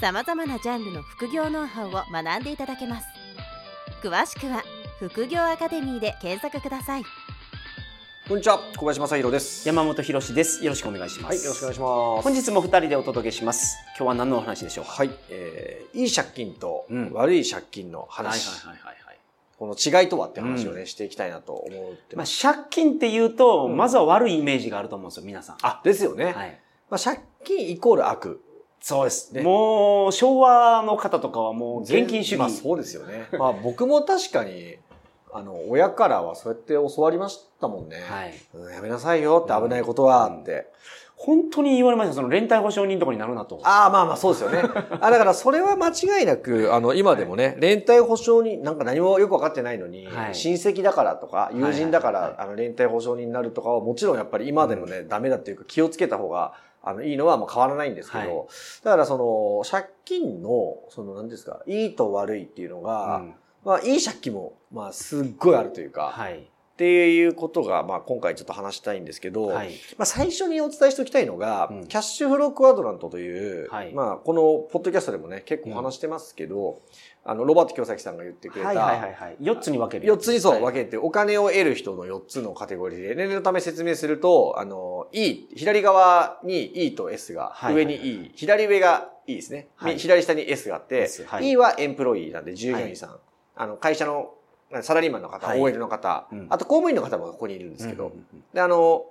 さまざまなジャンルの副業ノウハウを学んでいただけます詳しくは副業アカデミーで検索くださいこんにちは、小林正弘です。山本博です。よろしくお願いします。はい、よろしくお願いします。本日も二人でお届けします。今日は何のお話でしょう？か。はい、えー、いい借金とうん悪い借金のはい話、はいはいはいはい。この違いとはって話をね、うんしていきたいなと思ってまあます。借金って言うと、うんまずは悪いイメージがあると思うんですよ、皆さん。あ、ですよね。はい。まあ、借金イコール悪。そうです。ねもう、昭和の方とかはもう現金主義。まあ、そうですよね。まあ、僕も確かに、あの、親からはそうやって教わりましたもんね。はい。うんやめなさいよって危ないことはって。本当に言われました。その連帯保証人とかになるなと。ああ、まあまあそうですよね。あだからそれは間違いなく、あの、今でもね、連帯保証人、なんか何もよくわかってないのに、はい親戚だからとか、友人だから、はいはいはいあの、連帯保証人になるとかは、もちろんやっぱり今でもね、ダメだっていうか気をつけた方が、あの、いいのはもう変わらないんですけど、はい。だからその、借金の、その、何ですか、いいと悪いっていうのが、うん。まあ、いい借金も、まあ、すっごいあるというか、はい。っていうことが、まあ、今回ちょっと話したいんですけど、はい。まあ、最初にお伝えしておきたいのが、うん。キャッシュフロークワドラントという、はい。まあ、このポッドキャストでもね、結構話してますけど、あの、ロバート京崎さんが言ってくれた、はいはいはいはい。4つに分ける。4つ。にそうはい。分けて、お金を得る人の4つのカテゴリーで、念のため説明すると、あの、E、左側に E と S が、はい上に E、左上が E ですね。はい。左下に S があって、S はい。E はエンプロイーなんで従業員さん。あの、会社の、サラリーマンの方、はい。OL の方、うん。あと公務員の方もここにいるんですけど、で、あの、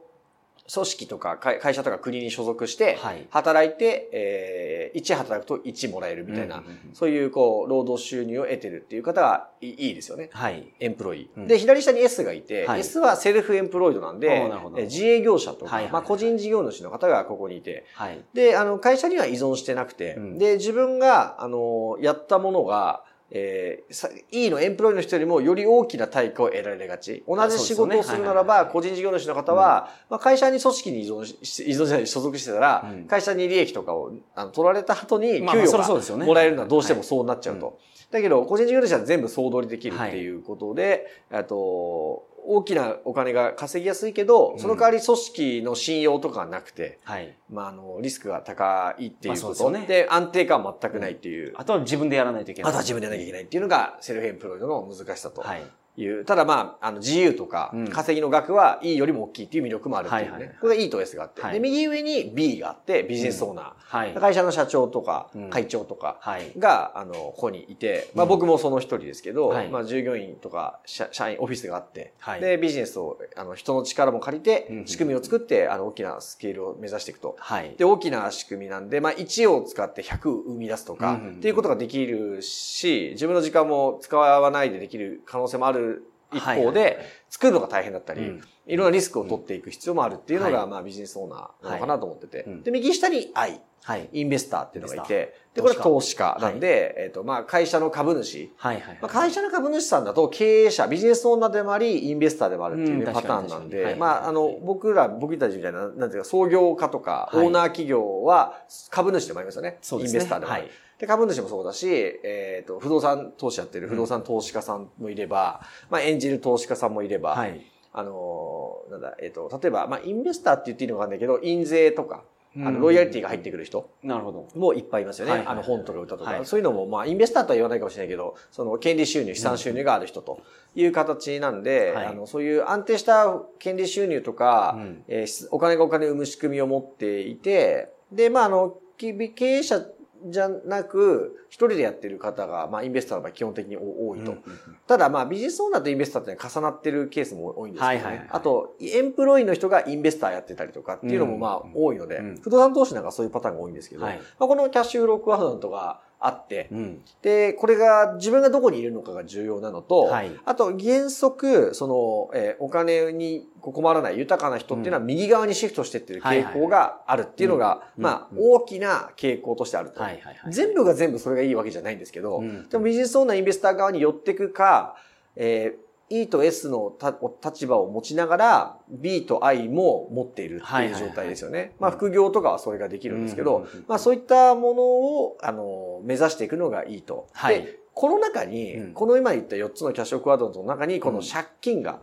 組織とか会会社とか国に所属して、はい。働いて、えー、1働くと1もらえるみたいな、そういう、こう、労働収入を得てるっていう方がいいですよね。はい。エンプロイで、左下に S がいて、はい。S はセルフエンプロイドなんで自営業者とか、まあ、個人事業主の方がここにいて、はい。で、あの、会社には依存してなくて、うん。で、自分が、あの、やったものが、えー、さ E のエンプロイの人よりもより大きな対価を得られがち。同じ仕事をするならば、個人事業主の方は、まあ、会社に組織に依存し、依存じゃない、所属してたら、うん。会社に利益とかをあの取られた後に給与がもらえるのはどうしてもはい。そうなっちゃうと。うん。だけど、個人事業主は全部総取りできるっていうことで、あと、大きなお金が稼ぎやすいけど、その代わり組織の信用とかはなくて、はい。まあ、あの、リスクが高いっていうまあこと。ねで、安定感は全くないっていう。あとは自分でやらないといけない。あとは自分でやらなきゃいけないっていうのが、セルフエンプロイドの難しさとはい。いう。ただまあ、あの、自由とかうん、稼ぎの額は E よりも大きいっていう魅力もあるっていうね。はいはいはいこれが E と S があって。はいで、右上に B があって、ビジネスオーナー。はい。会社の社長とかうん、会長とかはい。が、あの、ここにいて、まあうん僕もその一人ですけど、はいまあ従業員とか社社員、オフィスがあって、はいで、ビジネスを、あの、人の力も借りてうん、仕組みを作って、あの、大きなスケールを目指していくと。はい。で、大きな仕組みなんで、まあ、1を使って100生み出すとか、っていうことができるし、自分の時間も使わないでできる可能性もある一方で、作るのが大変だったり、うん。いろんなリスクを取っていく必要もあるっていうのが、はい。まあ、ビジネスオーナーなのかなと思ってて。で、右下に I、はい。インベスターっていうのがいて、スで、これター投資家。なんで、えっ、と、まあ、会社の株主。はいはい。まあ、会社の株主さんだと経営者、ビジネスオーナーでもあり、インベスターでもあるっていうパターンなんで、まあ、あの、僕ら、僕たちみたいな、なんていうか、創業家とか、オはい。ーナー企業は株主でもありますよね。そうですね。インベスターでもある。はいで、株主もそうだし、えっ、と、不動産投資やってる不動産投資家さんもいれば、まあ、エンジェル投資家さんもいれば、はい。あのーなんだ、えっ、と、例えば、まあ、インベスターって言っていいのかわかんないけど、印税とか、あの、ロイヤリティが入ってくる人。なるほど。もいっぱいいますよね。はいはいはいあの本とか歌とか、はいそういうのも、まあ、インベスターとは言わないかもしれないけど、その、権利収入、資産収入がある人という形なんで、はいあの、そういう安定した権利収入とか、うんえお金がお金を生む仕組みを持っていて、で、まあ、あの、き経営者じゃなく、一人でやってる方が、まあ、インベスターの場合基本的に多いと。うんただ、まあ、ビジネスオーナーとインベスターって重なってるケースも多いんですけどね。あと、エンプロイの人がインベスターやってたりとかっていうのも、まあ、うん多いので、うん不動産投資なんかそういうパターンが多いんですけど、はいまあ、このキャッシュフロークワードとか、あって、うん。で、これが自分がどこにいるのかが重要なのと、はい。あと原則、その、えーお金に困らない豊かな人っていうのは右側にシフトしてってる傾向があるっていうのが、うんまあ、うん大きな傾向としてあると。はいはいはい。全部が全部それがいいわけじゃないんですけど、うんでもビジネスオーナーインベスター側に寄っていくか、えー E と S のた立場を持ちながら B と I も持っているっていう状態ですよね。まあ副業とかはそれができるんですけど、まあそういったものを、あの、目指していくのがいいと。はいで、この中に、うんこの今言った4つのキャッシュクワードの中にこの借金が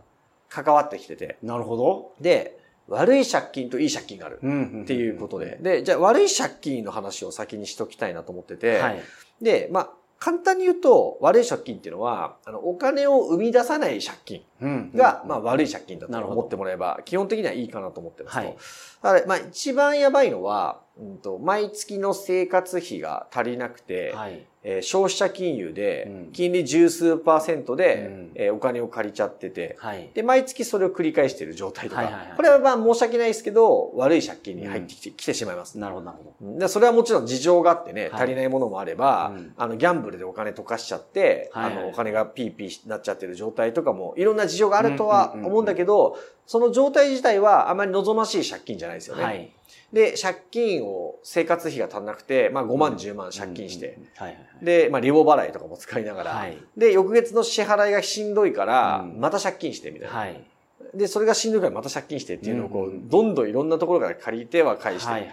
関わってきてて、なるほど。で、悪い借金といい借金がある。うんっていうことで。。で、じゃあ悪い借金の話を先にしときたいなと思ってて、はい。で、まあ、簡単に言うと、悪い借金っていうのは、あの、お金を生み出さない借金うん。が、まあ、悪い借金だと思ってもらえば、基本的にはいいかなと思ってますと。はい。まあ、一番やばいのは、うんと、毎月の生活費が足りなくて、はい。えー消費者金融でうん、金利十数パーセントで、うん。えーお金を借りちゃってて、はい。で、毎月それを繰り返している状態とか、はいはいはい。これはまあ申し訳ないですけど、悪い借金に入ってきて,、きてしまいます。なるほど、なるほど。でそれはもちろん事情があってね、はい。足りないものもあれば、うん。あの、ギャンブルでお金溶かしちゃって、はいはいあの、お金がピーピーになっちゃってる状態とかも、いろんな事情があるとはうんうんうんうん。思うんだけど、その状態自体はあまり望ましい借金じゃないですよね。はい。で、借金を、生活費が足んなくて、まあ5万、10万借金して。で、まあリボ払いとかも使いながら、はいで、翌月の支払いがしんどいから、うんまた借金してみたいな。はい。で、それがしんどいからまた借金してっていうのをこう、どんどんいろんなところから借りては返して。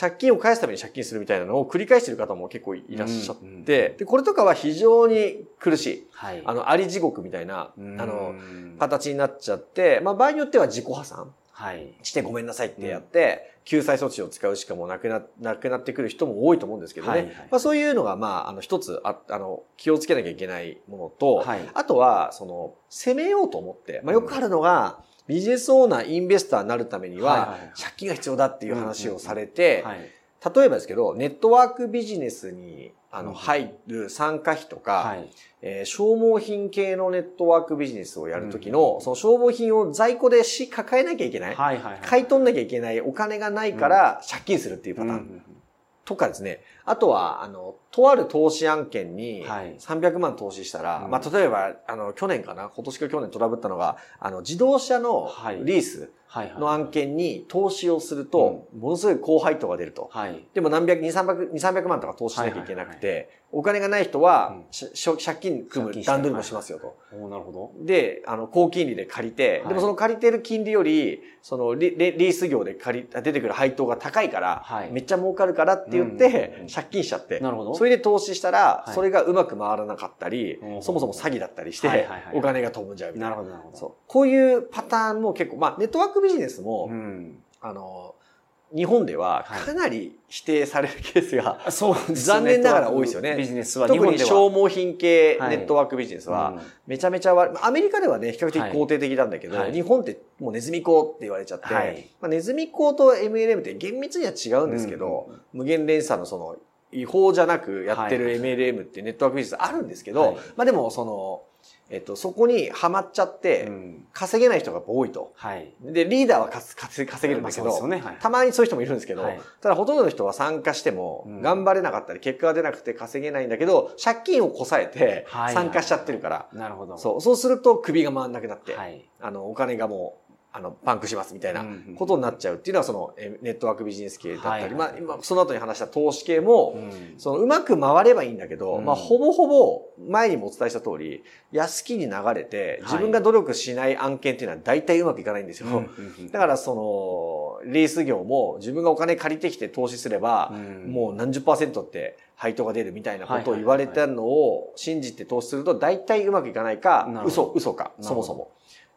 借金を返すために借金するみたいなのを繰り返している方も結構いらっしゃって、で、これとかは非常に苦しい。はい。あの、あり地獄みたいな、あうんの、形になっちゃって、まあ場合によっては自己破産はい。してごめんなさいってやって、救済措置を使うしかもなくな、なくなってくる人も多いと思うんですけどね。はいはいまあそういうのが、まあ、あの、一つあ、あの、気をつけなきゃいけないものと、はい。あとは、その、攻めようと思って、まあよくあるのが、ビジネスオーナー、インベスターになるためには、借金が必要だっていう話をされて、はい。例えばですけど、ネットワークビジネスにあのうん入る参加費とか、はい。えー消耗品系のネットワークビジネスをやるときうの、んその消耗品を在庫でし抱えなきゃいけない。はいはいはい。買い取んなきゃいけないお金がないから借金するっていうパターン。うんうんとかですね。あとは、あの、とある投資案件にはい300万投資したら、うんまあ、例えば、あの、去年かな？今年か去年トラブったのが、あの、自動車のはいリースはいはい。の案件に投資をすると、ものすごい高配当が出ると。はい。でも何百、二三百、二三百万とか投資しなきゃいけなくて、はいお金がない人は借金組む段取りもしますよと。おーなるほど。で、あの、高金利で借りて、はいでもその借りてる金利より、そのリ、リリース業で借り、出てくる配当が高いから、はいめっちゃ儲かるからって言ってうん、借金しちゃって、なるほど。それで投資したら、はいそれがうまく回らなかったり、うんそもそも詐欺だったりして、はいはいはいお金が飛ぶんじゃうみたいな。なるほど、なるほど。そう。こういうパターンも結構、まあ、ネットワークビジネスも、うん。あの、日本でははい。かなり否定されるケースが、そうですね。残念ながら多いですよね。ビジネスは日特に。消耗品系はい。ネットワークビジネスは、うん。めちゃめちゃ悪い。アメリカではね、比較的肯定的なんだけど、はい。日本ってもうネズミ講って言われちゃって、はい。まあ、ネズミ講と MLM って厳密には違うんですけど、うんうん無限連鎖のその、違法じゃなくやってるはいはい MLM ってネットワークビジネスあるんですけど、はい。まあでもその、えっと、そこにはまっちゃって、うん。稼げない人が多いと。はい。で、リーダーは稼げるんだけど、ね。はい。たまにそういう人もいるんですけど、はい。ただほとんどの人は参加してもうん。頑張れなかったり、結果が出なくて稼げないんだけど、借金をこさえてはい。参加しちゃってるから、なるほど。そう、そうすると首が回んなくなって、はい。あの、お金がもう、あの、パンクしますみたいなことになっちゃうっていうのは、その、えネットワークビジネス系だったり、まあ、今、その後に話した投資系も、うん。その、うまく回ればいいんだけど、うん。まあ、ほぼほぼ、前にもお伝えした通り、安きに流れて、自分が努力しない案件っていうのは大体うまくいかないんですよ。だから、その、リース業も自分がお金借りてきて投資すれば、うん。もう何十パーセントって配当が出るみたいなことを言われたのを信じて投資すると大体うまくいかないか嘘、嘘か、そもそも。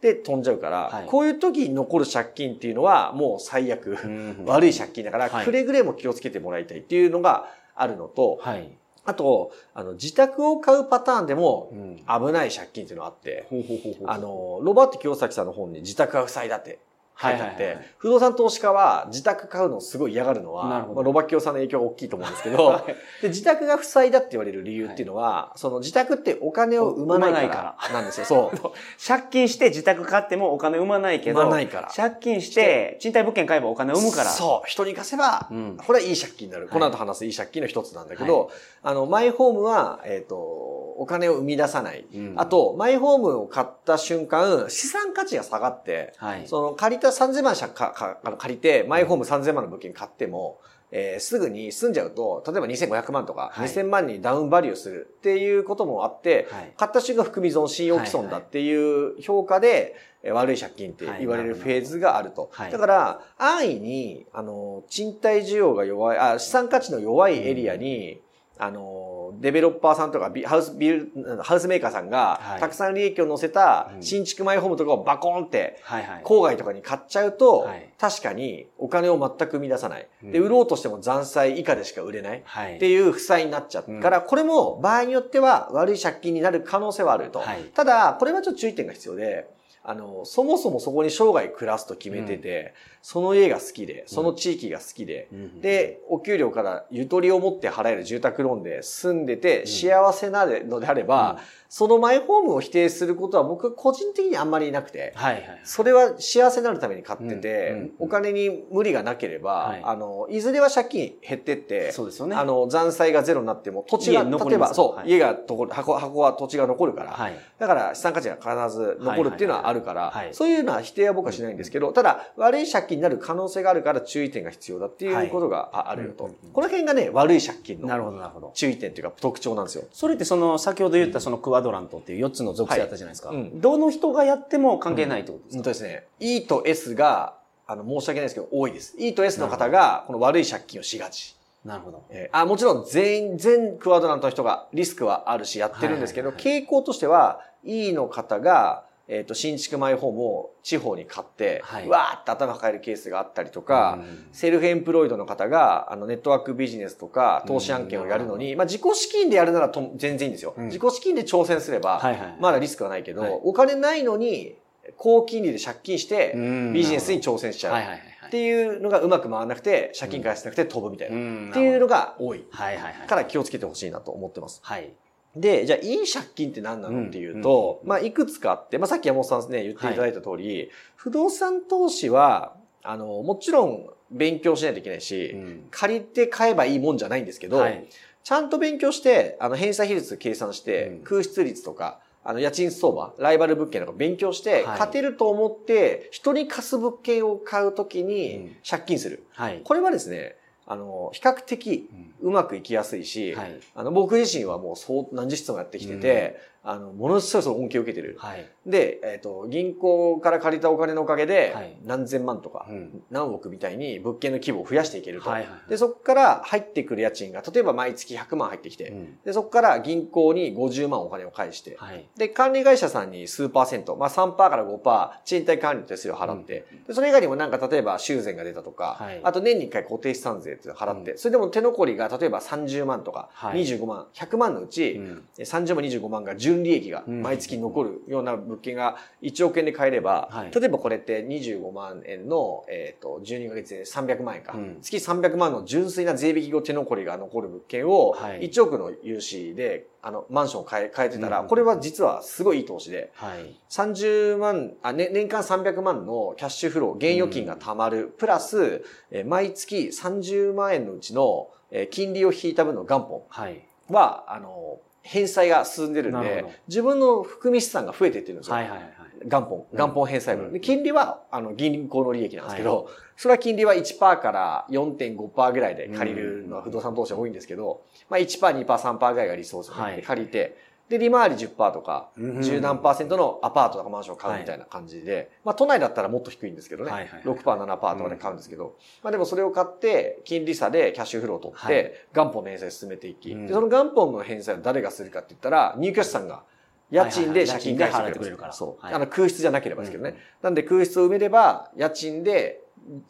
で、飛んじゃうから、はい。こういう時に残る借金っていうのはもう最悪、うん 悪い借金だから、はい。くれぐれも気をつけてもらいたいっていうのがあるのと、はい。あと、あの、自宅を買うパターンでもうん。危ない借金っていうのがあって、ほうほうほうほうあ、の、ロバート清崎さんの本に自宅が負債だって書いてあって、はいはいはい不動産投資家は自宅買うのをすごい嫌がるのは、まあ、ロバキオさんの影響が大きいと思うんですけど、で自宅が負債だって言われる理由っていうのは、その自宅ってお金を生まないからなんですよ。そう。借金して自宅買ってもお金生まないけど、生まないから借金して賃貸物件買えばお金生むから。そう。人に貸せば、うんこれはいい借金になる。この後話すいい借金の一つなんだけど、あの、マイホームは、えっ、と、お金を生み出さない。うんあと、マイホームを買った瞬間、資産価値が下がって、はい。その借りた3000万借かかあの借りて、マイホーム3000万の物件買っても、えーすぐに住んじゃうと、例えば2500万とか、はい。2000万にダウンバリューするっていうこともあって、はい。買った瞬間含み損、信用毀損だっていう評価で、えー悪い借金って言われるはいフェーズがあると。はい。だから、安易に、あの、賃貸需要が弱い、あ、資産価値の弱いエリアに、あの、デベロッパーさんとかビ、ハウスビル、ハウスメーカーさんがは、いたくさん利益を乗せたうん新築マイホームとかをバコーンって。郊外とかに買っちゃうと、はい確かにお金を全く生み出さない。で、うん売ろうとしても残債以下でしか売れない。はい。っていう負債になっちゃうから、これも場合によっては悪い借金になる可能性はあると。はいただ、これはちょっと注意点が必要で、あの、そもそもそこに生涯暮らすと決めてて、その家が好きで、その地域が好きで、うん。で、お給料からゆとりを持って払える住宅ローンで住んでて幸せなのであれば、うん。そのマイホームを否定することは僕個人的にあんまりなくて、はいはい。それは幸せになるために買ってて、うんうんお金に無理がなければ、はい。あの、いずれは借金減ってって、そうですよね。あの、残債がゼロになっても、土地が、例えば、そう、はい。家が箱、箱は土地が残るから、はい。だから資産価値が必ず残るっていうのはあるから、はいはいはいはいそういうのは否定は僕はしないんですけど、ただ、悪い借金になる可能性があるから注意点が必要だっていうことがああるよと、うんうんうんこの辺がね、悪い借金なるの。注意点というか特徴なんですよ。それってその、先ほど言ったそのクワドラントっていう4つの属性あったじゃないですか。はいうんどの人がやっても関係ないってことですか、本当ですね。E と S が、あの、申し訳ないですけど、多いです。E と S の方が、この悪い借金をしがち。なるほど。えーあもちろん全員、全クワドラントの人がリスクはあるしやってるんですけど、はいはい傾向としては E の方が、えっ、と、新築マイホームを地方に買って、はいわーって頭抱えるケースがあったりとか、うんセルフエンプロイドの方が、あの、ネットワークビジネスとか、投資案件をやるのに、まあ、自己資金でやるならと全然いいんですよ。うん自己資金で挑戦すれば。まだリスクはないけど、はいお金ないのに、高金利で借金して、うんビジネスに挑戦しちゃう。っていうのがうまく回らなくて、借金返せなくて飛ぶみたいな。んっていうのが多い。はいはいはい。から気をつけてほしいなと思ってます。はい。で、じゃあ、いい借金って何なのっていうと、まあ、いくつかあって、まあ、さっき山本さんね、言っていただいた通り、不動産投資は、あの、もちろん勉強しないといけないし、うん借りて買えばいいもんじゃないんですけど、はい。ちゃんと勉強して、あの、返済比率計算して、うん空室率とか、あの、家賃相場、ライバル物件とか勉強して、はい勝てると思って、人に貸す物件を買うときうにん借金する。はい。これはですね、あの、比較的うんうまくいきやすいし、はい。あの、僕自身はもうそう、何十質もやってきてて、あの、ものすごいその恩恵を受けてる。はい。で、えっ、と、銀行から借りたお金のおかげではい、何千万とか、うん。何億みたいに物件の規模を増やしていけると。はいはいで、そこから入ってくる家賃が、例えば毎月100万入ってきて、うん。で、そこから銀行に50万お金を返して、はい。で、管理会社さんに数パーセント、まあ3%から5%、賃貸管理手数料払って、でそれ以外にもなんか例えば修繕が出たとか、はい。あと年に1回固定資産税って払って、それでも手残りが例えば30万とか、はい。25万、100万のうち、うん。30万、25万が純利益がうん。毎月残るような物件が1億円で買えれば、はい。例えばこれって25万円の、えっ、と、12ヶ月で300万円か、うん。月300万の純粋な税引き後手残りが残る物件を、はい。1億の融資で、あの、マンションを買え、買えてたら、うん。これは実はすごいいい投資で、はい。30万、あ、ね、年間300万のキャッシュフロー、現預金が貯まる、プラス、えー毎月30万円のうちの、えー金利を引いた分の元本はい。は、あの、返済が進んでるんで自分の含み資産が増えてってるんですよ。はいはいはい。元本、元本返済分。うんで金利は、あの、銀行の利益なんですけど、それは金利は1%から4.5%ぐらいで借りるのは不動産投資は多いんですけど、まあ1%、2%、3%ぐらいが理想ですよね。はいで借りて、で、利回り10%とか、うん10何パーセントのアパートとかマンションを買うみたいな感じで、まあ都内だったらもっと低いんですけどね。はいはいはい。6%、7%とかで買うんですけど、まあでもそれを買って、金利差でキャッシュフローを取って、はい。元本の返済を進めていき、その元本の返済を誰がするかって言ったら、入居者さんが家賃で借金で払ってくれるから。そう。はい。あの空室じゃなければですけどね。うんなんで空室を埋めれば、家賃で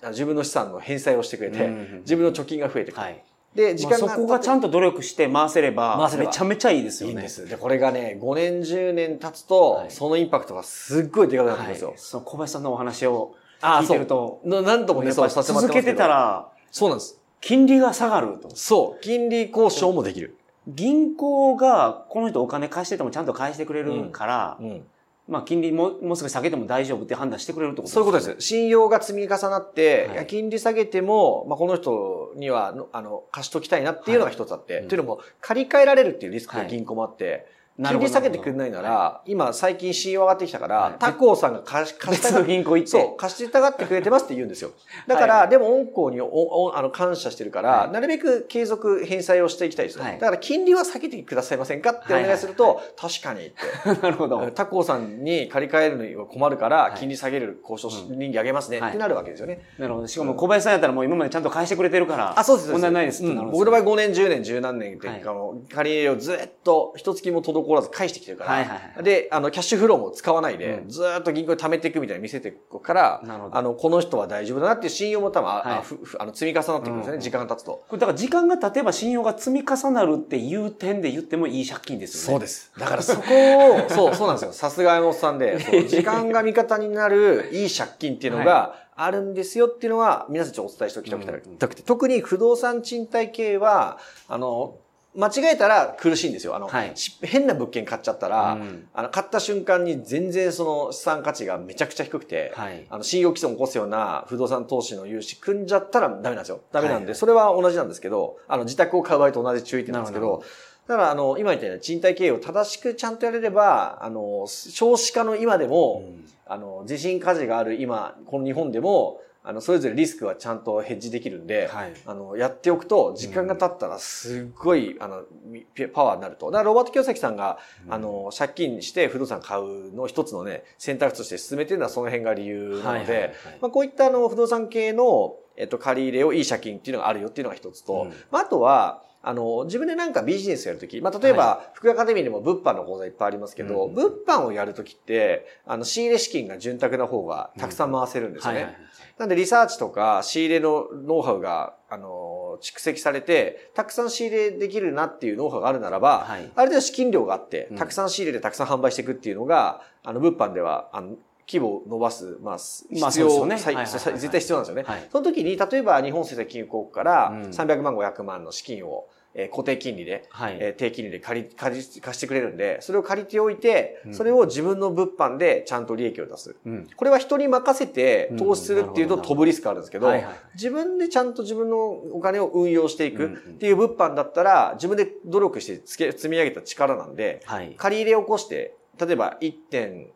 あ自分の資産の返済をしてくれて、うん自分の貯金が増えてくる。はい。で、時間が、まあそこがちゃんと努力して回せれば、回せればめちゃめちゃいいですよね。いいんです。で、これがね、5年、10年経つと、はいそのインパクトがすっごいでかくなってくるんですよ。はい、その小林さんのお話を聞いてると。のなんともね、そうさせ続けてたら、そうなんです。金利が下がると。そう。金利交渉もできる。銀行がこの人お金貸しててもちゃんと返してくれるから、うん。まあ金利ももう少し下げても大丈夫って判断してくれるってことそういうことです。信用が積み重なって、はい。金利下げても、まあ、この人にはの、あの、貸しときたいなっていうのが一つあって、うんというのも、借り換えられるっていうリスクはい。が銀行もあって、金利下げてくれないなら、は今最近信用上がってきたから、はい他行さんが貸し、銀行行って。そう、貸してたがってくれてますって言うんですよ。だから、はいでも、御行におおあの感謝してるから、はいなるべく継続返済をしていきたいですよ。はいだから、金利は下げてくださいませんかってお願いすると、はい確かにって。なるほど。他行さんに借り換えるのには困るから、い金利下げる交渉しうん倫理上げますね、はいってなるわけですよね。なるほど。しかも小林さんやったらもう今までちゃんと返してくれてるから、あ、そうです。問題ないですうん僕の場合5年、10年、10何年って、はいあの借り入れをずっと一月も滞らず返してきてるから、はいはいはいで、あの、キャッシュフローも使わないで、うんずっと銀行に貯めていくみたいに見せていくから、あの、この人は大丈夫だなっていう信用も多分、あはいあふふあの積み重なってくるんですね、うん時間が経つと。これだから時間が経てば信用が積み重なるっていう点で言ってもいい借金ですよね。です。だから そこを、そう、そうなんですよ。さすが山本さんで、そう 時間が味方になるいい借金っていうのがあるんですよっていうのは、皆さんちょっとお伝えしておきたくて、うんたくて特に不動産賃貸系は、あの、間違えたら苦しいんですよ。あの、はいし変な物件買っちゃったら、うんあの、買った瞬間に全然その資産価値がめちゃくちゃ低くて、はい。あの、信用毀損を起こすような不動産投資の融資組んじゃったらダメなんですよ。ダメなんで、はいそれは同じなんですけど、あの、自宅を買う場合と同じ注意点なんですけど、だから、あの、今言ったように賃貸経営を正しくちゃんとやれれば、あの、少子化の今でも、あの、地震火事がある今、この日本でも、あの、それぞれリスクはちゃんとヘッジできるんで、はい。あの、やっておくと、時間が経ったらすっごい、あの、みパワーになると。だから、ロバート清崎さんが、あの、借金して不動産買うの一つのね、選択肢として進めてるのはその辺が理由なので、はいはいはいまあ、こういったあの、不動産系の、えっと、借り入れをいい借金っていうのがあるよっていうのが一つと、うんまあ、あとは、あの、自分でなんかビジネスやるとき、まあ、例えば、福井アカデミーにも物販の講座いっぱいありますけど、うん。物販をやるときって、あの、仕入れ資金が潤沢な方がたくさん回せるんですよね。はいはいはい。なんでリサーチとか仕入れのノウハウが、あの、蓄積されて、たくさん仕入れできるなっていうノウハウがあるならば、はい。ある程度資金量があってうん、たくさん仕入れてたくさん販売していくっていうのが、あの、物販では、あの、規模を伸ばす、まあ、まあ必要、絶対必要なんですよね。はいその時に、例えば日本政策金融公庫からうん300万、500万の資金を、えー固定金利で、はい。えー低金利で借り、借り、貸してくれるんで、それを借りておいてう、んそれを自分の物販でちゃんと利益を出す。うん。これは人に任せて投資するっていうと飛ぶリスクあるんですけど自分でちゃんと自分のお金を運用していくっていう物販だったら、自分で努力してつけ積み上げた力なんで、はい。借り入れを起こして、例えば1.5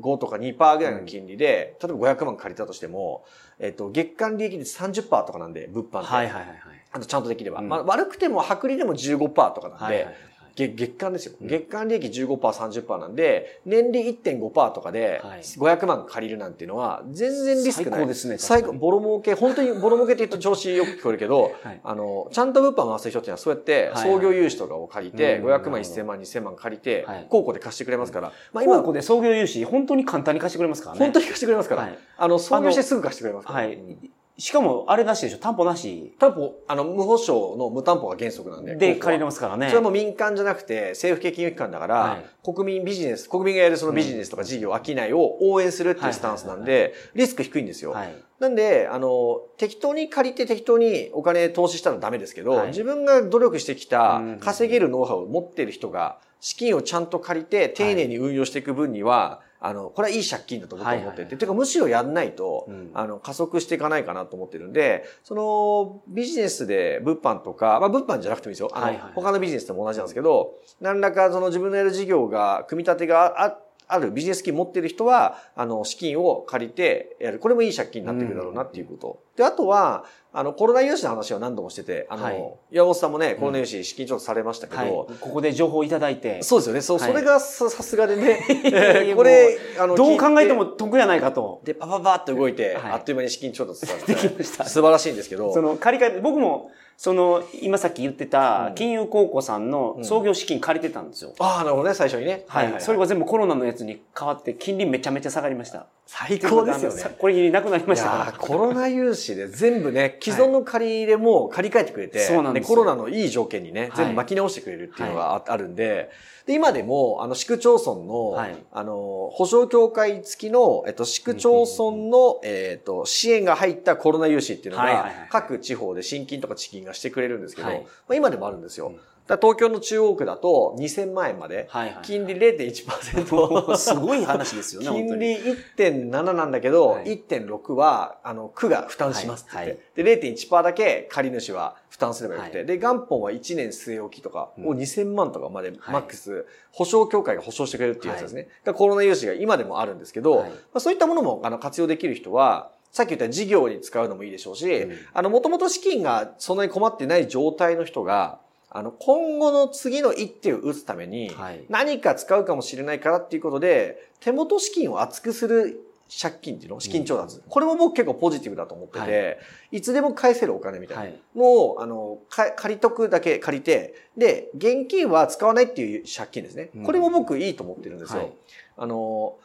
とか2%ぐらいの金利で、例えば500万借りたとしても、えっと、月間利益率30%とかなんで、物販って。はいはいはいはい。あとちゃんとできれば。うんまあ悪くても薄利でも15%とかなんで、はいはいはい。月月間ですよ。うん。月間利益15%、30%なんで、年利1.5%とかではい。500万借りるなんていうのは、全然リスクない。最高ですね最高、ボロ儲け、本当に ボロ儲けって言うと調子よく聞こえるけど、はい。あの、ちゃんと物販回す人っていうのはそうやって、はい。創業融資とかを借りて、うん。500万、1000万、2000万借りてはい、高校で貸してくれますから、まあ今今、ここで創業融資、本当に簡単に貸してくれますからね。本当に貸してくれますから、はい。あの、創業してすぐ貸してくれますから。はい。うん。しかも、あれなしでしょ？担保なし？担保、あの、無保証の無担保が原則なんで。で借りれますからね。それはもう民間じゃなくて政府系金融機関だから、はい国民ビジネス、国民がやるそのビジネスとか事業、商いを応援するっていうスタンスなんで、リスク低いんですよ。はい。なんで、あの、適当に借りて適当にお金投資したらダメですけど、はい自分が努力してきたうん稼げるノウハウを持っている人が、資金をちゃんと借りて丁寧に運用していく分には、あの、これはいい借金だと僕は思っていて、はいはいはいてかむしろやんないと、うんあの、加速していかないかなと思ってるんで、その、ビジネスで物販とか、まあ物販じゃなくてもいいですよ。あの、はいはい他のビジネスでも同じなんですけど、何らかその自分のやる事業が、組み立てがああるビジネス金持ってる人は、あの、資金を借りてやる。これもいい借金になってくるだろうなっていうこと。で、あとは、あの、コロナ融資の話は何度もしてて、あの、はい岩本さんもね、コロナ融資資金調査されましたけど、はい。ここで情報をいただいて。そうですよね。そう、はいそれがささすがでね、これ、あの、どう考えても得やないかと。で、パパパッと動いて、はいあっという間に資金調達したんできました素晴らしいんですけど、その借り換え、僕もその、今さっき言ってたうん、金融高校さんの創業資金借りてたんですよ。ああ、なるほどね、最初にね。はい。それが全部コロナのやつに変わって、金利めちゃめちゃ下がりました。最高ですよねさ。これなくなりまいしたからコロナ融資で全部ね、既存の借り入れも借り換えてくれて、そうなんですよコロナのいい条件にね、全部巻き直してくれるっていうのがあ,、あるんで、で、今でも、あの、市区町村の、はい。あの、保証協会付きの、えっと、市区町村の、えっと、支援が入ったコロナ融資っていうのが各地方で新金とか地金がしてくれるんですけど、はい。まあ、今でもあるんですよ。うんだ東京の中央区だと2000万円まで、はいはい。金利0.1%。すごい話ですよね。金利1.7なんだけど、はい。1.6は、あの、区が負担しますって言って、はいで、0.1%だけ借り主は負担すればよくて、はい。で、元本は1年据え置きとかをうん。2000万とかまではい。マックス、保証協会が保証してくれるっていうやつですね。がコロナ融資が今でもあるんですけど、はい。まあ、そういったものもあの活用できる人は、さっき言った事業に使うのもいいでしょうし、うん。あの、もともと資金がそんなに困ってない状態の人が、あの、今後の次の一手を打つために、はい。何か使うかもしれないからっていうことで、手元資金を厚くする借金っていうの資金調達。これも僕結構ポジティブだと思ってて、、はいつでも返せるお金みたいな。はい。もう、あの、か借りとくだけ借りて、で、現金は使わないっていう借金ですね。うんこれも僕いいと思ってるんですよ。はいあの、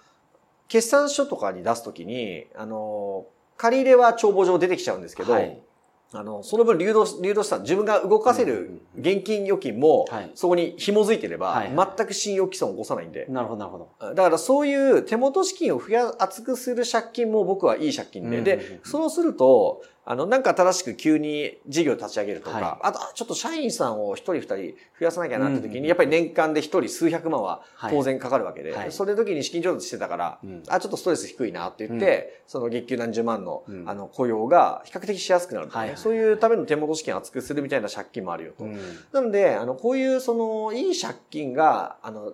決算書とかに出すときに、あの、借り入れは帳簿上出てきちゃうんですけど、はいあの、その分流動、流動資産、自分が動かせる現金預金もはい、そこに紐づいてれば、全く信用毀損を起こさないんで。なるほど、なるほど。だからそういう手元資金を増や、厚くする借金も僕はいい借金で。うんで、そうすると、あの、なんか新しく急に事業立ち上げるとか、はい。あと、ちょっと社員さんを一人二人増やさなきゃなって時に、うんやっぱり年間で一人数百万は当然かかるわけで、はい。それ時に資金調達してたから、うん。あ、ちょっとストレス低いなって言って、その月給何十万の、うん。あの、雇用が比較的しやすくなるとかね、はいはいそういうための手元資金を厚くするみたいな借金もあるよと。うん。なので、あの、こういうその、いい借金が、あの、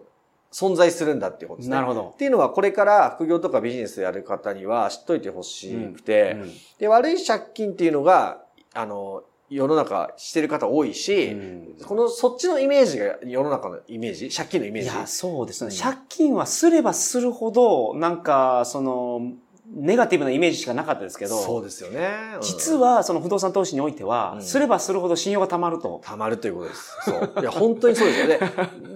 存在するんだっていうことですね。なるほどっ。ていうのは、これから副業とかビジネスやる方には知っといてほしくて、うんで、悪い借金っていうのが、あの、世の中してる方多いし、うんこの、そっちのイメージが世の中のイメージ？借金のイメージ？いや、そうですね。うん借金はすればするほど、なんか、その、ネガティブなイメージしかなかったですけど、そうですよね。うん実、は、その不動産投資においては、うんすればするほど信用が溜まると。たまるということです。そう。いや、本当にそうですよね。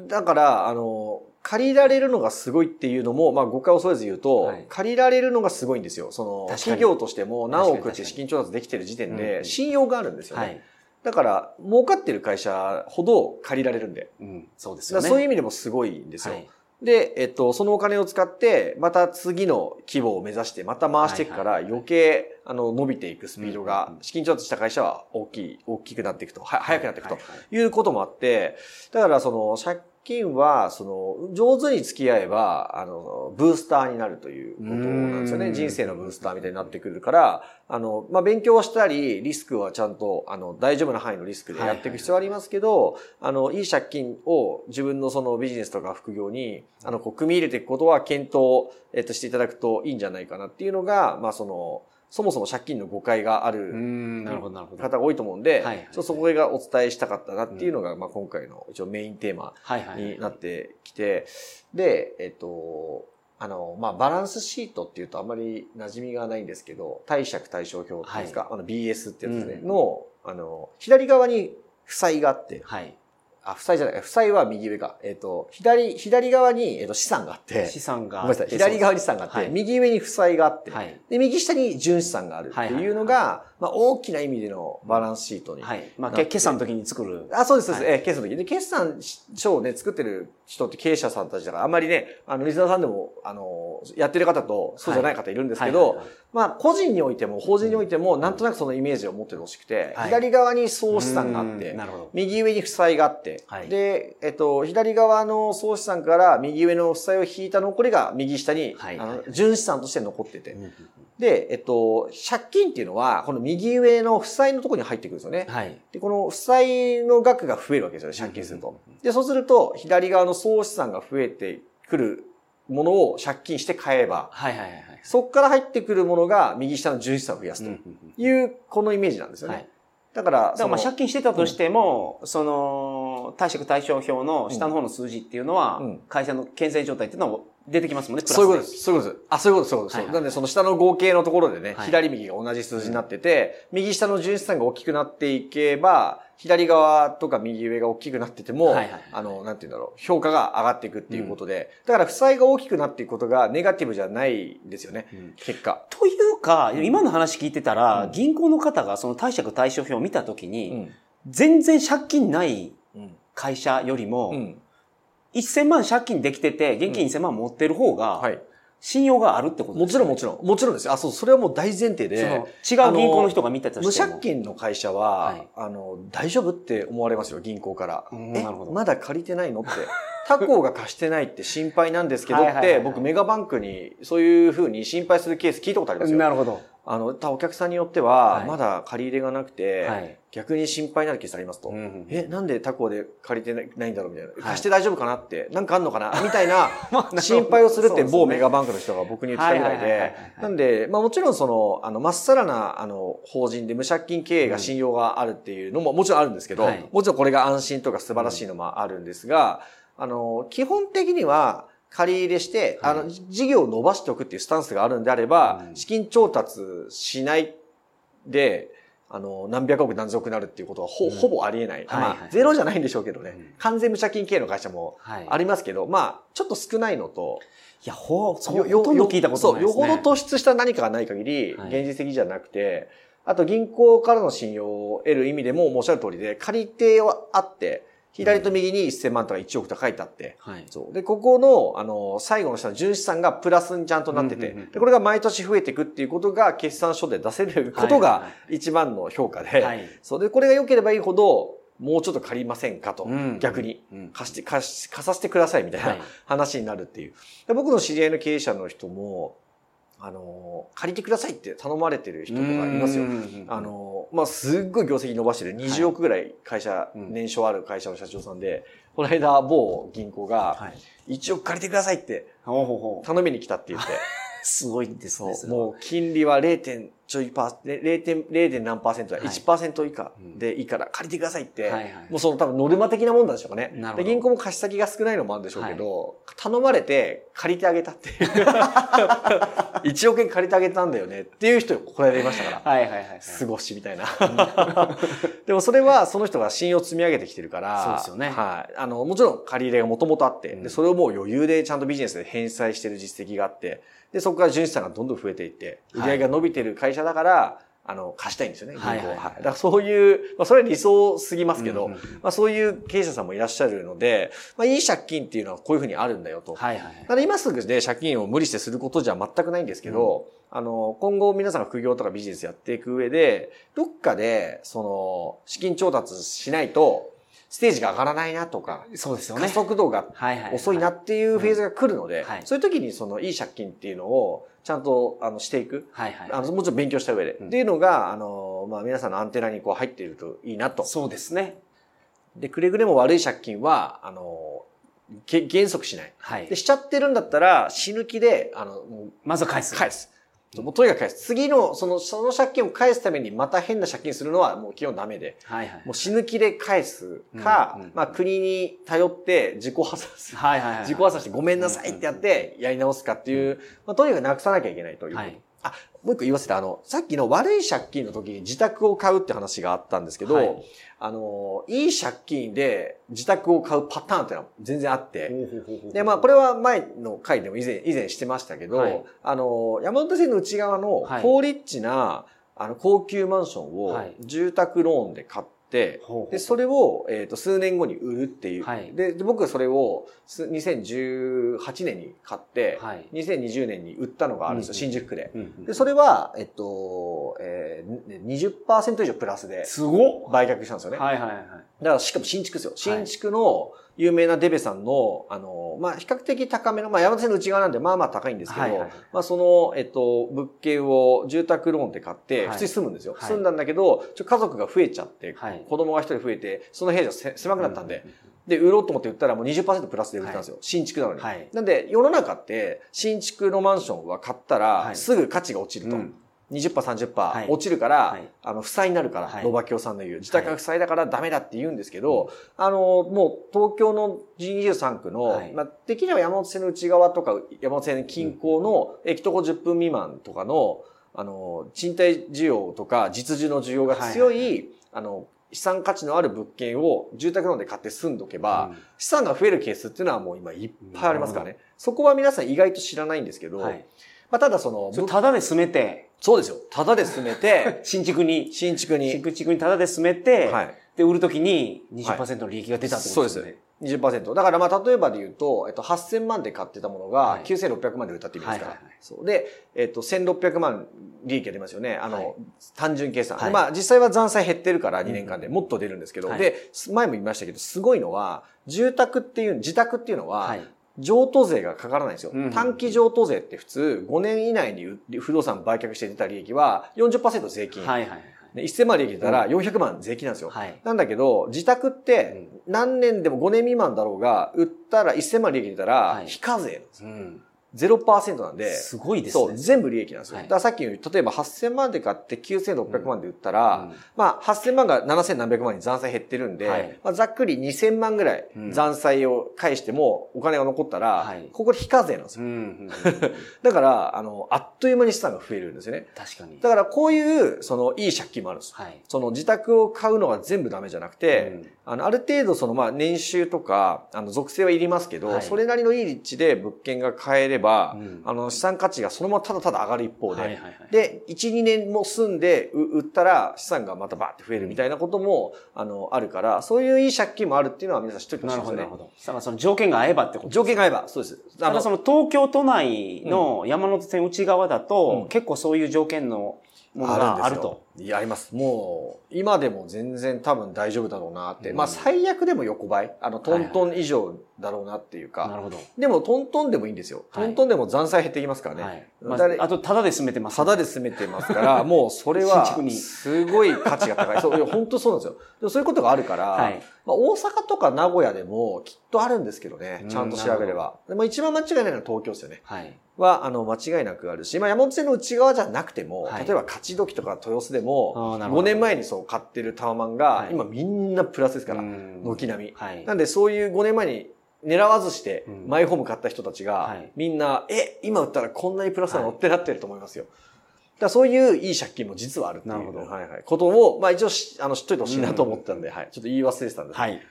だから、あの、借りられるのがすごいっていうのも、まあ誤解を恐れず言うと、はい借りられるのがすごいんですよ。その、企業としても何億って資金調達できてる時点うんうで、ん信用があるんですよね。はい。だから、儲かってる会社ほど借りられるんで。うん、そうですね。そういう意味でもすごいんですよ。はいで、えっと、そのお金を使って、また次の規模を目指して、また回していくから、余計、あの、伸びていくスピードがうんうんう、ん資金調達した会社は大きい、大きくなっていくと、は早くなっていくとはいうこともあって、だからその借金は、その、上手に付き合えば、あの、ブースターになるということなんですよね。うん人生のブースターみたいになってくるから、あの、まあ、勉強したり、リスクはちゃんと、あの、大丈夫な範囲のリスクでやっていく必要はありますけど、あの、いい借金を自分のそのビジネスとか副業に、あの、こう、組み入れていくことは検討、えっと、していただくといいんじゃないかなっていうのが、まあ、その、そもそも借金の誤解があうる。方が多いと思うんで、そこがお伝えしたかったなっていうのが、まあ、今回の一応メインテーマはいはい。になってきて、で、えっと、あの、まあ、バランスシートっていうとあんまり馴染みがないんですけど、貸借対照表っていうんですか、あの BS ってやつですね、うんの、あの、左側に負債があって、はい。あ、負債じゃない、負債は右上か。えっと、左、左側に、えっと、資産があって、資産が。ごめんなさい、左側に資産があって、はい右上に負債があって、はい。で、右下に純資産があるっていうのが、まあ、大きな意味でのバランスシートに。はい。まあ、決算の時に作る。あ、そうです、そうです。はえー決算の時。で、決算書をね、作ってる人って経営者さんたちだから、あんまりね、あの、リスナーさんでも、あの、やってる方と、そうじゃない方いるんですけど、まあ、個人においても、法人においても、なんとなくそのイメージを持ってほしくて、はい左側に総資産があって。右上に負債があって、はいで、えっと、左側の総資産から右上の負債を引いた残りが右下に、はいあの純資産として残ってて、で、えっと、借金っていうのは、この右上の負債のところに入ってくるんですよね。はい。で、この負債の額が増えるわけですよね、借金すると。で、そうすると、左側の総資産が増えてくるものを借金して買えば、はいはいはいはい。そこから入ってくるものが右下の純資産を増やすとうんうんうんいう、このイメージなんですよね。はい。だから、だからまあ借金してたとしても、その、貸借対照表の下の方の数字っていうのは、うん会社の健全状態っていうのは出てきますもんね、プラスそういうことです。そういうことです。あ、そういうことです。そういうことです。はいはいなんで、その下の合計のところでね、はい左右が同じ数字になってて、右下の純資産が大きくなっていけば、左側とか右上が大きくなってても、はいはいはいあの、なんて言うんだろう、評価が上がっていくっていうことで、だから負債が大きくなっていくことがネガティブじゃないんですよね、うん結果。というか、今の話聞いてたら、うん銀行の方がその貸借対照表を見たときに、うん。全然借金ないうん。会社よりも、うん。1000万借金できてて、現金1000万持ってる方が、はい。信用があるってこともちろんもちろん。もちろんですよ。あ、そう、それはもう大前提で。違う銀行の人が見たと無しても。借金の会社は、はいあの、大丈夫って思われますよ、銀行から。なるほどまだ借りてないのって。他行が貸してないって心配なんですけどって、僕メガバンクにそういうふうに心配するケース聞いたことありますよ。なるほど。あの、たお客さんによっては、はい。まだ借り入れがなくて、はい。逆に心配になるケースありますと。うんうんえ、なんで他行で借りてないんだろうみたいな。い貸して大丈夫かなって、なんかあんのかな？みたいなまあ心配をするって某メガバンクの人が僕に言ってたぐらいで。なんで、まあもちろんその、あの、まっさらな、あの、法人で無借金経営が信用があるっていうのももちろんあるんですけど、はい。もちろんこれが安心とか素晴らしいのもあるんですが、あの、基本的には、借り入れして、はいあの、事業を伸ばしておくっていうスタンスがあるんであれば、うん資金調達しないで、あの、何百億何千億になるっていうことはほ,、うんほぼありえない。まあ、ゼロじゃないんでしょうけどね。うん完全無借金経営の会社もはい。ありますけど、まあ、ちょっと少ないのと、いや、ほほとんど聞いたことないですね。そう、よほど突出した何かがない限り、はい現実的じゃなくて、あと銀行からの信用を得る意味でも、もうおっしゃる通りで、借り手はあって、左と右に1000万とか1億とか書いてあって、はい。そう。で、ここの、あの、最後の下の純資産がプラスにちゃんとなってて、で、これが毎年増えていくっていうことが、決算書で出せることはいが一番の評価で、はい。そうで、これが良ければいいほど、もうちょっと借りませんかと、うん逆に。うん貸して、貸し、貸させてくださいみたいはない話になるっていう。で僕の知り合いの経営者の人も、あの、借りてくださいって頼まれてる人とかいますよ。あ、の、まあ、すっごい業績伸ばしてる20億ぐらい会社、うん年商ある会社の社長さんで、この間某銀行がはい。1億借りてくださいって。頼みに来たって言って、すごいですね。もう金利は 0. 点ちょいパー、0. 点、0. 点何パーセントははい1%以下でいいから借りてくださいって、はいはいもうその多分ノルマ的なもんなんでしょうかね。なるほどで銀行も貸し先が少ないのもあるんでしょうけど、頼まれて借りてあげたっていう。1億円借りてあげたんだよねっていう人がこれでいましたから。はいはいはいはい。過ごしみたいな。でもそれはその人が信用を積み上げてきてるから。そうですよねはい。あの、もちろん借り入れがもともとあって、うんで、それをもう余裕でちゃんとビジネスで返済してる実績があって、で、そこから純資産がどんどん増えていって、売り上げが伸びてる会社だから、あの、貸したいんですよね、銀行はいはいはいだからそういう、まあそれは理想すぎますけど、うんうんうんまあそういう経営者さんもいらっしゃるので、まあいい借金っていうのはこういうふうにあるんだよと。はいはいはい。ただ今すぐで借金を無理してすることじゃ全くないんですけど、あの、今後皆さんが副業とかビジネスやっていく上で、どっかで、その、資金調達しないと、ステージが上がらないなとか、加そうですよね。速度が。遅いなっていうフェーズが来るので、はいそういう時にその、いい借金っていうのを、ちゃんと、あの、していく。はいはい。あの、もちろん勉強した上で。うんっていうのが、あの、まあ、皆さんのアンテナにこう入っているといいなと。そうですね。で、くれぐれも悪い借金は、あの、げ減速しない。はいで、。しちゃってるんだったら、死ぬ気で、あの、まずは返す。返す。もうとにかく返す。次の、その、その借金を返すためにまた変な借金するのはもう基本ダメで、はいはい。もう死ぬ気で返すか、うんうんまあ国に頼って自己破産する。はいはいはい。自己破産してごめんなさいってやってやり直すかっていう、まあとにかくなくさなきゃいけないという。はいあ、もう一個言わせて、あの、さっきの悪い借金の時に自宅を買うって話があったんですけど、はい。あの、いい借金で自宅を買うパターンっていうのは全然あって、で、まあ、これは前の回でも以前、以前してましたけど、はい。あの、山手線の内側のはい。高リッチな、あの、高級マンションをはい。住宅ローンで買って、で、それを、えっ、と、数年後に売るっていう。はいでで、僕はそれをす2018年に買って、はい。2020年に売ったのがあるんですよ、うん新宿区で。で、それは、えっと、えー、20%以上プラスですごっ売却したんですよね。はいはいはい。だからしかも新築ですよ。新築の有名なデベさんの、あの、まあ、比較的高めの、まあ、山手線の内側なんで、まあまあ高いんですけど、はいはいはい。まあ、その、えっと、物件を住宅ローンで買って、はい。普通に住むんですよ。はい。住んだんだけど、ちょ家族が増えちゃって、はい。子供が一人増えて、その部屋じゃせ狭くなったんで、で、売ろうと思って売ったらもう20%プラスで売ったんですよ。新築なのに。はい。なんで、世の中って、新築のマンションは買ったら、はい。すぐ価値が落ちると。うん20%、はい。30%落ちるから、はい。あの、負債になるから、はい。ノバキオさんの言う、自宅が負債だからダメだって言うんですけど、あの、もう東京の G23 区の、はい。まあ、できれば山手線の内側とか、山手線近郊の駅徒歩10分未満とかの、あの、賃貸需要とか実需の需要が強い、はいあの、資産価値のある物件を住宅ローンで買って住んどけば、うん。資産が増えるケースっていうのはもう今いっぱいありますからね。そこは皆さん意外と知らないんですけど、はい。まあ、ただその、ただで住めて、そうですよ。ただで住めて、新築に、新築に、新築にただで住めて、はい。で、売るときに20%の利益が出たってことですよね。20%。だからまあ例えばで言うと、えっと、8000万で買ってたものがはい9600万で売ったって意味ですから。はいはいはいそうで、えっと、1600万利益が出ますよね。あの、はい単純計算。はいでまあ実際は残債減ってるから2年間でもっと出るんですけど、はいで、前も言いましたけど、すごいのは、住宅っていう、自宅っていうのは、はい。譲渡税がかからないんですよ。うん短期譲渡税って普通5年以内に不動産売却して出た利益は40%税金。はいはいはい。で1000万利益出たら400万税金なんですよ。はい。なんだけど、自宅って何年でも5年未満だろうが、売ったら1000万利益出たらは、い非課税なんですよ。うん。0%なんで、すごいですそう、ね。全部利益なんですよ。はいだからさっき言うように、例えば8000万で買って9600万で売ったら、うんまあ8000万が7000何百万に残債減ってるんで、はいまあ、ざっくり2000万ぐらいうん残債を返してもお金が残ったら、はいここで非課税なんですよ。うんうんうん。だから、あの、あっという間に資産が増えるんですよね。確かに。だからこういう、その、いい借金もあるんです。はい。その自宅を買うのが全部ダメじゃなくて、うんあの、ある程度その、まあ、年収とか、あの、属性はいりますけど、はいそれなりのいい立地で物件が買えれば、うんあの、資産価値がそのままただただ上がる一方で、はいはいはい。で、1、2年も住んでう売ったら資産がまたバーって増えるみたいなことも、あの、あるから、そういういい借金もあるっていうのは皆さん知っておいてほしないるほど、ですよねなるほ。ど。だからその条件が合えばってことね条件が合えば、そうです。あのその東京都内の山手線内側だと、うん結構そういう条件のものがあると。いや、あります。もう、今でも全然多分大丈夫だろうなって。うんまあ、最悪でも横ばい。あの、トントン以上だろうなっていうか。なるほど。でも、トントンでもいいんですよ。はいトントンでも残債減ってきますからね。はい。まああと、ただで住めてます、ただで住めてますから、もうそれはすごい価値が高い。そう、本当そうなんですよ。でもそういうことがあるから、はいまあ、大阪とか名古屋でもきっとあるんですけどねう。んちゃんと調べれば。でも一番間違いないのは東京ですよね。はい。は、あの、間違いなくあるし、まあ、山手線の内側じゃなくても、はい例えば勝ち時とか豊洲であも、ーなるほど5年前にそう買ってるタワマンが、はい今みんなプラスですから、うん軒並み。はい。なんでそういう5年前に狙わずしてうんマイホーム買った人たちが、はいみんな、え、今売ったらこんなにプラスなの？ってなってると思いますよ。だからそういういい借金も実はあるっていう、なるほどはいはい、ことを、まあ一応しあの知っといてほしいなと思ったんで、はい。ちょっと言い忘れてたんです。はい。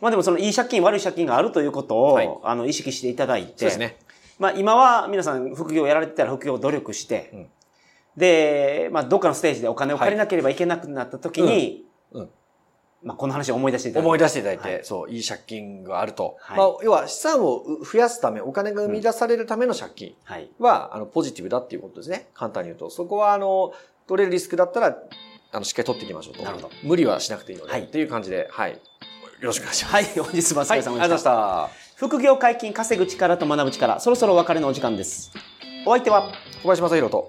まあでもそのいい借金、悪い借金があるということを、はいあの、意識していただいて、そうですね。まあ今は皆さん副業やられてたら副業を努力して、うんで、まあどっかのステージでお金を借りなければいけなくなった時に、うんうんまあこの話を思い出していただいて。思い出していただいて、はいそう、いい借金があると。はいまあ、要は資産を増やすため、お金が生み出されるための借金はい。は、あの、ポジティブだっていうことですね。簡単に言うと。そこは、あの、取れるリスクだったら、あの、しっかり取っていきましょうと。なるほど無理はしなくていいので。はいっていう感じで、はい。よろしくお願いします。はい、本日もお疲はい、ありがとうございれ様でし。ましたた。副業解禁、稼ぐ力と学ぶ力、そろそろお別れのお時間です。お相手は？小林正宏と。